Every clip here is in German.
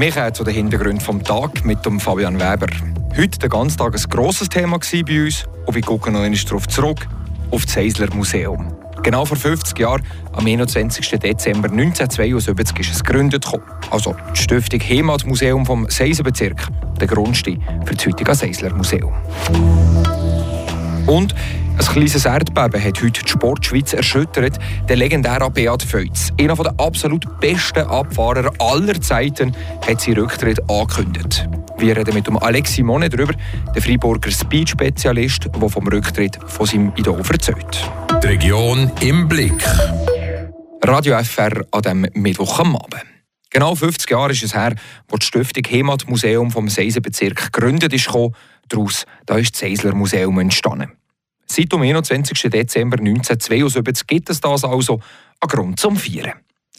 Wir kommen zu den Hintergründen des Tages mit dem Fabian Weber. Heute der ganze Tag ein grosses Thema bei uns und wir schauen noch einmal darauf zurück, auf das Heisler Museum. Genau vor 50 Jahren, am 21. Dezember 1972, ist es gegründet. Also die Stiftung Heimatmuseum vom Seisenbezirk, der Grundstein für das heutige Seisler Museum. Und ein kleines Erdbeben hat heute die Sportschweiz erschüttert. Der legendäre Beat Feutz, einer der absolut besten Abfahrer aller Zeiten, hat seinen Rücktritt angekündigt. Wir reden mit dem Alex Simone darüber, der Freiburger Speed-Spezialist, der vom Rücktritt von seinem Idol erzählt. Die Region im Blick. Radio FR an diesem Mittwoch am Abend. Genau 50 Jahre ist es her, wo die Stiftung Heimatmuseum vom Seisenbezirk gegründet ist. Daraus da ist das Seisler Museum entstanden. Seit dem 21. Dezember 1972 gibt es das also ein Grund zum Feiern.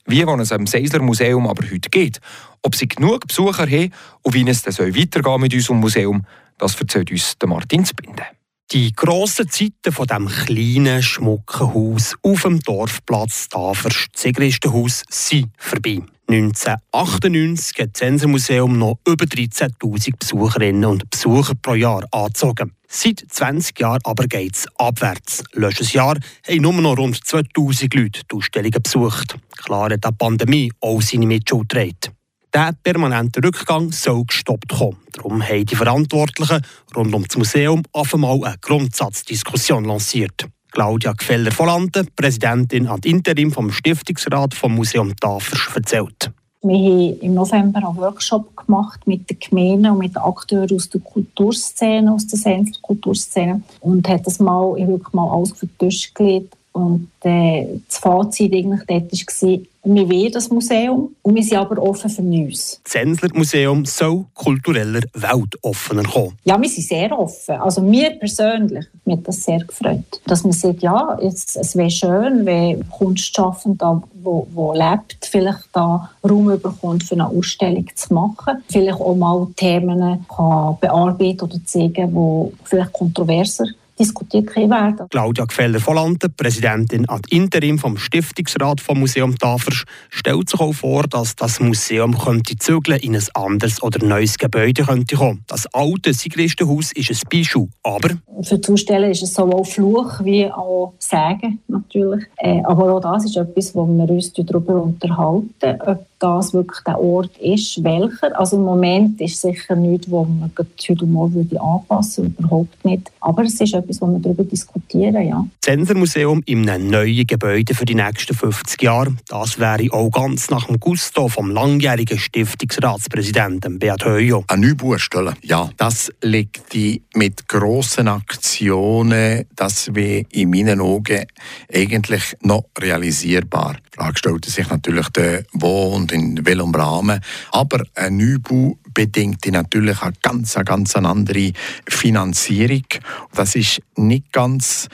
Wie es am Seisler Museum aber heute geht, ob sie genug Besucher haben und wie es dann weitergehen mit unserem Museum, das erzählt uns Martin Spinde. Die grossen Zeiten von dem kleinen, schmucken Haus auf dem Dorfplatz Tafers, Zegristenhaus, sind vorbei. 1998 hat das Zensermuseum noch über 13.000 Besucherinnen und Besucher pro Jahr angezogen. Seit 20 Jahren aber geht es abwärts. Letztes Jahr haben nur noch rund 2000 Leute die Ausstellungen besucht. Klar hat die Pandemie auch seine Mitschuld getragen. Der permanente Rückgang soll gestoppt kommen. Darum haben die Verantwortlichen rund um das Museum auf einmal eine Grundsatzdiskussion lanciert. Claudia Gfeller-Volante, Präsidentin ad interim vom Stiftungsrat vom Museum Tafers, erzählt. Wir haben im November einen Workshop gemacht mit den Gemeinden und mit den Akteuren aus der Kulturszene, aus der Sens Kulturszene und hat das mal, ich wirklich mal alles auf den Tisch gelegt und äh, das Fazit eigentlich dort war, wir wollen das Museum und wir sind aber offen für Neues. Das Zensler Museum soll kultureller weltoffener kommen. Ja, wir sind sehr offen. Also mir persönlich, mir hat das sehr gefreut. Dass man sagt, ja, es, es wäre schön, wenn Kunstschaffender, wo, wo lebt, vielleicht da Raum bekommt, für eine Ausstellung zu machen. Vielleicht auch mal Themen kann bearbeiten oder zeigen, die vielleicht kontroverser diskutiert werden. Claudia Gfeller-Volante, Präsidentin ad interim vom Stiftungsrat vom Museum Tafers, stellt sich auch vor, dass das Museum könnte zügeln in ein anderes oder neues Gebäude könnte kommen. Das alte Sigristenhaus ist ein Beispiel, aber... Für die Aussteller ist es sowohl Fluch wie auch Sagen natürlich. Äh, aber auch das ist etwas, wo wir uns darüber unterhalten, ob das wirklich der Ort ist, welcher. Also im Moment ist es sicher nichts, wo man heute morgen würde anpassen würde, überhaupt nicht. Aber es ist etwas, wo wir darüber diskutieren, ja. Das Sensormuseum in einem neuen Gebäude für die nächsten 50 Jahre, das wäre auch ganz nach dem Gusto vom langjährigen Stiftungsratspräsidenten Beat Höjo. Ein Neubau stellen, ja, das liegt mit grossen Aktionen, das wäre in meinen Augen eigentlich noch realisierbar. Stellt sich natürlich, der, wo und in welchem Rahmen. Aber ein Neubau bedingt natürlich eine ganz, ganz andere Finanzierung. Das ist nicht ganz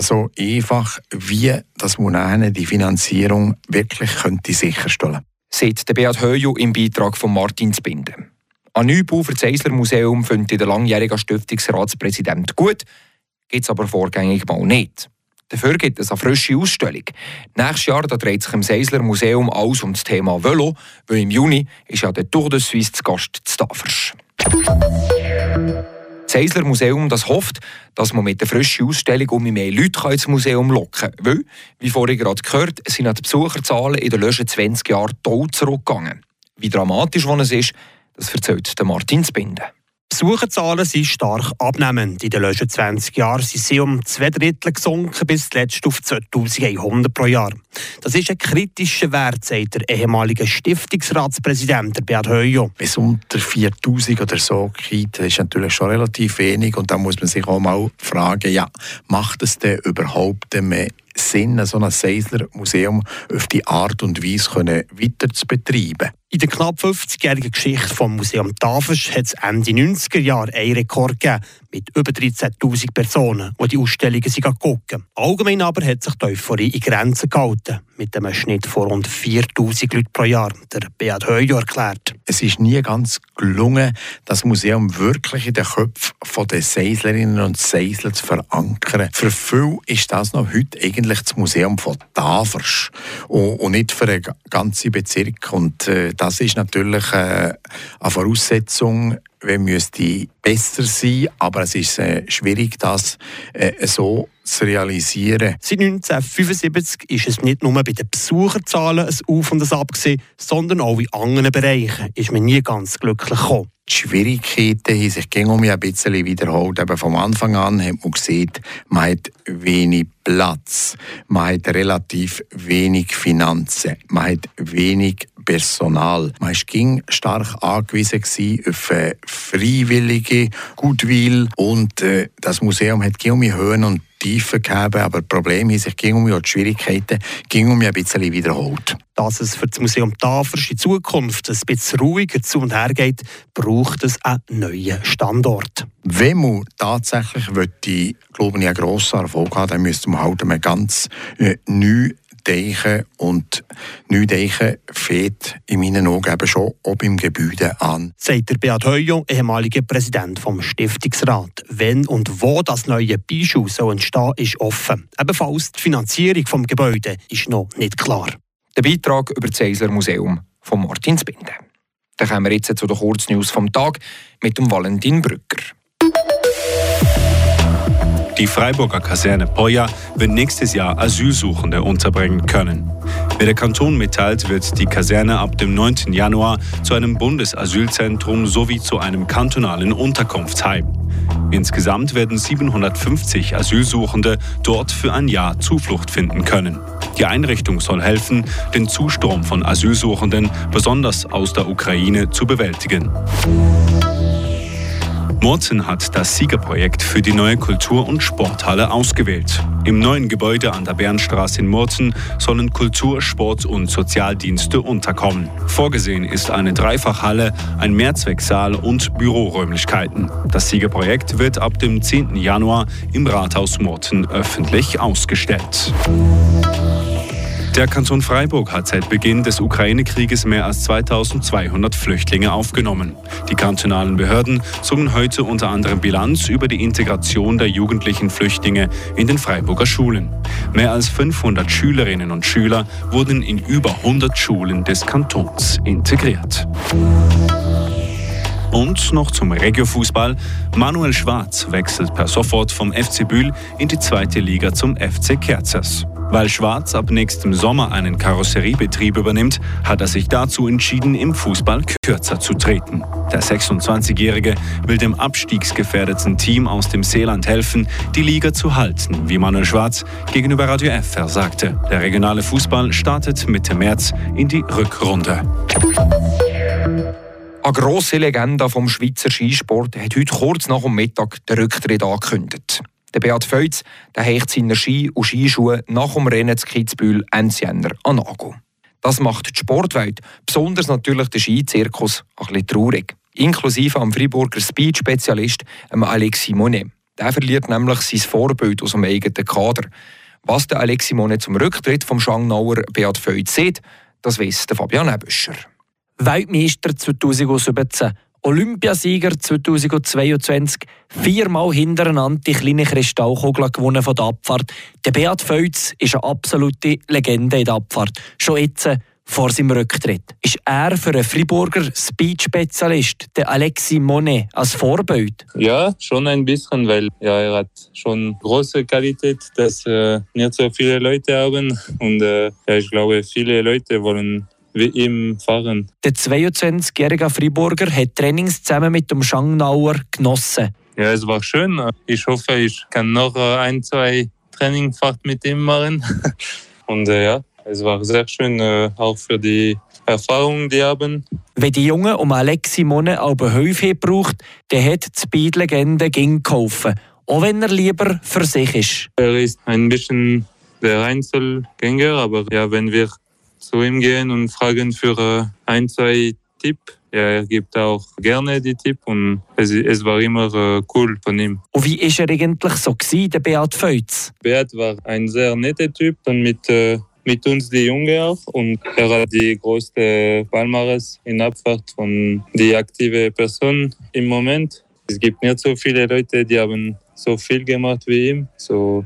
so einfach, wie das Munane die Finanzierung wirklich könnte sicherstellen Seit der Beat Höju im Beitrag von Martin Zbinden. Ein Neubau für das Eisler Museum findet der langjährige Stiftungsratspräsident gut, gibt es aber vorgängig mal nicht. Dafür gibt es eine frische Ausstellung. Nächstes Jahr da dreht sich im Seisler Museum alles um das Thema Velo, weil im Juni ist ja der Tour de Suisse zu Gast zu Tafers. Das Seisler Museum das hofft, dass man mit der frischen Ausstellung um mehr Leute ins Museum locken kann. Weil, wie vorhin gerade gehört, sind die Besucherzahlen in den letzten 20 Jahren toll zurückgegangen. Wie dramatisch es ist, das erzählt Martin Spinde. Besucherzahlen sind stark abnehmend. In den letzten 20 Jahren sind sie um zwei Drittel gesunken, bis zuletzt auf 2100 pro Jahr. Das ist ein kritischer Wert, sagt der ehemalige Stiftungsratspräsident Beat. Wenn es unter 4000 oder so geht, ist natürlich schon relativ wenig. Und da muss man sich auch mal fragen, ja, macht es denn überhaupt mehr Sinn, so ein Seisler Museum auf die Art und Weise können weiter zu betreiben. In der knapp 50-jährigen Geschichte des Museum Tafels hat es Ende 90er Jahre einen Rekord gegeben, mit über 13.000 Personen, die die Ausstellungen gucken. Allgemein aber hat sich die Euphorie in Grenzen gehalten, mit einem Schnitt von rund 4.000 Leuten pro Jahr, der Beat Heujo erklärt. es ist nie ganz gelungen, das Museum wirklich in den Köpfen der Seislerinnen und Seisler zu verankern. Für viele ist das noch heute eigentlich das Museum von Tafers und, nicht für den ganzen Bezirk. Und äh, das ist natürlich äh, eine Voraussetzung, wir müsste besser sein, aber es ist äh, schwierig, das äh, so zu realisieren. Seit 1975 ist es nicht nur bei den Besucherzahlen ein Auf und ein Ab, sondern auch in anderen Bereichen ist man nie ganz glücklich gekommen. Die Schwierigkeiten haben sich um ein bisschen wiederholt. Aber vom Anfang an hat man gesehen, man hat wenig Platz, man hat relativ wenig Finanzen, man hat wenig Personal. Man war stark angewiesen auf äh, freiwillige Gutwill und äh, das Museum hat um Höhen und Tiefen gegeben, aber Probleme sich ging um die Schwierigkeiten ging um ein bisschen wiederholt. Dass es für das Museum Tafers in Zukunft ein bisschen ruhiger zu und her geht, braucht es einen neuen Standort. Wenn man tatsächlich ich glaube ich, einen grossen Erfolg haben dann müsste man halt einen ganz äh, neu Deichen und Neudeichen fehlt in meinen Augen eben schon ob im Gebäude an. Sagt der Beat Heujo, ehemaliger Präsident vom Stiftungsrat. Wenn und wo das neue Beischau soll entstehen, ist offen. Ebenfalls die Finanzierung des Gebäudes ist noch nicht klar. Der Beitrag über das Eisler Museum von Martin Spinde. Dann kommen wir jetzt zu den Kurznews vom Tag mit dem Valentin Brücker. Die Freiburger Kaserne Poja wird nächstes Jahr Asylsuchende unterbringen können. Wie der Kanton mitteilt, wird die Kaserne ab dem 9. Januar zu einem Bundesasylzentrum sowie zu einem kantonalen Unterkunftsheim. Insgesamt werden 750 Asylsuchende dort für ein Jahr Zuflucht finden können. Die Einrichtung soll helfen, den Zustrom von Asylsuchenden, besonders aus der Ukraine, zu bewältigen. Murzen hat das Siegerprojekt für die neue Kultur- und Sporthalle ausgewählt. Im neuen Gebäude an der Bernstraße in Murzen sollen Kultur-, Sport- und Sozialdienste unterkommen. Vorgesehen ist eine Dreifachhalle, ein Mehrzwecksaal und Büroräumlichkeiten. Das Siegerprojekt wird ab dem 10. Januar im Rathaus Murzen öffentlich ausgestellt. Der Kanton Freiburg hat seit Beginn des Ukraine-Krieges mehr als 2200 Flüchtlinge aufgenommen. Die kantonalen Behörden zogen heute unter anderem Bilanz über die Integration der jugendlichen Flüchtlinge in den Freiburger Schulen. Mehr als 500 Schülerinnen und Schüler wurden in über 100 Schulen des Kantons integriert. Und noch zum Regiofußball. Manuel Schwarz wechselt per sofort vom FC Bühl in die zweite Liga zum FC Kerzers. Weil Schwarz ab nächstem Sommer einen Karosseriebetrieb übernimmt, hat er sich dazu entschieden, im Fußball kürzer zu treten. Der 26-Jährige will dem abstiegsgefährdeten Team aus dem Seeland helfen, die Liga zu halten, wie Manuel Schwarz gegenüber Radio FR sagte. Der regionale Fußball startet Mitte März in die Rückrunde. Eine grosse Legende vom Schweizer Skisport hat heute kurz nach dem Mittag den Rücktritt angekündigt. Der Beat Feutz der hecht seine Ski und Skischuhe nach dem Rennen zu Kitzbühel Ende Jänner an Nago. Das macht die Sportwelt, besonders natürlich den Skizirkus, ein bisschen traurig. Inklusive am Freiburger Speed-Spezialist Alexis Monet. Der verliert nämlich sein Vorbild aus dem eigenen Kader. Was der Alexis Monet zum Rücktritt vom Schangnauer Beat Feutz sieht, das weiss Fabian Ebüscher. Weltmeister 2017 Olympiasieger 2022, viermal hintereinander die kleine Kristallkugel gewonnen von der Abfahrt. Der Beat Feutz ist eine absolute Legende in der Abfahrt. Schon jetzt vor seinem Rücktritt. Ist er für einen Friburger Speed-Spezialist, der Alexis Monet, als Vorbild? Ja, schon ein bisschen, weil ja, er hat schon große Qualität, dass äh, nicht so viele Leute haben. Und äh, ja, ich glaube, viele Leute wollen wie im Fahren. Der 22-jährige Friburger hat Trainings zusammen mit dem Schangnauer genossen. Ja, es war schön. Ich hoffe, ich kann noch ein, zwei Trainingfahrt mit ihm machen. Und äh, ja, es war sehr schön, äh, auch für die Erfahrungen, die haben. Wenn die Jungen um Alexi Simone aber Hilfe braucht, dann hat die Speed-Legende ging geholfen. Auch wenn er lieber für sich ist. Er ist ein bisschen der Einzelgänger, aber ja, wenn wir zu ihm gehen und fragen für äh, ein, zwei Tipps. Ja, er gibt auch gerne die Tipps und es, es war immer äh, cool von ihm. Und wie war er eigentlich so gewesen, der Beat Feutz? Beat war ein sehr netter Typ und mit äh, mit uns die Junge auch und er hat die größte Palmares in Abfahrt von die aktive Person im Moment. Es gibt nicht so viele Leute, die haben so viel gemacht wie ihm. So,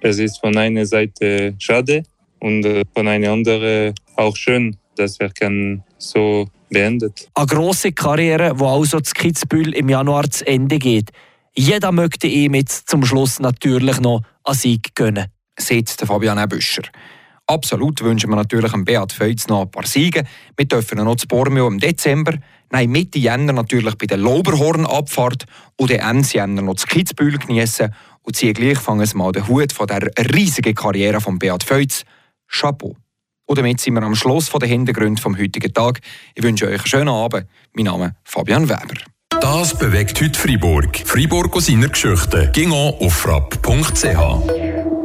es ist von einer Seite schade und äh, von einer anderen auch schön, dass er kann so beendet. Eine grosse Karriere, die also zu Kitzbühel im Januar zu Ende geht. Jeder möchte ihm jetzt zum Schluss natürlich noch einen Sieg gönnen. Sagt Fabian Büscher. Absolut wünschen wir natürlich dem Beat Feutz noch ein paar Siege. Wir dürfen noch zu Bormio im Dezember, nein, Mitte Jänner natürlich bei der Lauberhorn-Abfahrt und Ende Jänner noch zu Kitzbühel genießen und ziehen gleich fangen mal den Hut von der riesigen Karriere von Beat Feutz. Chapeau. Und damit sind wir am Schluss der Hintergründe vom heutigen Tag. Ich wünsche euch einen schönen Abend. Mein Name ist Fabian Weber. Das bewegt heute Freiburg. Freiburg aus seiner Geschichte. Ging auf frapp.ch.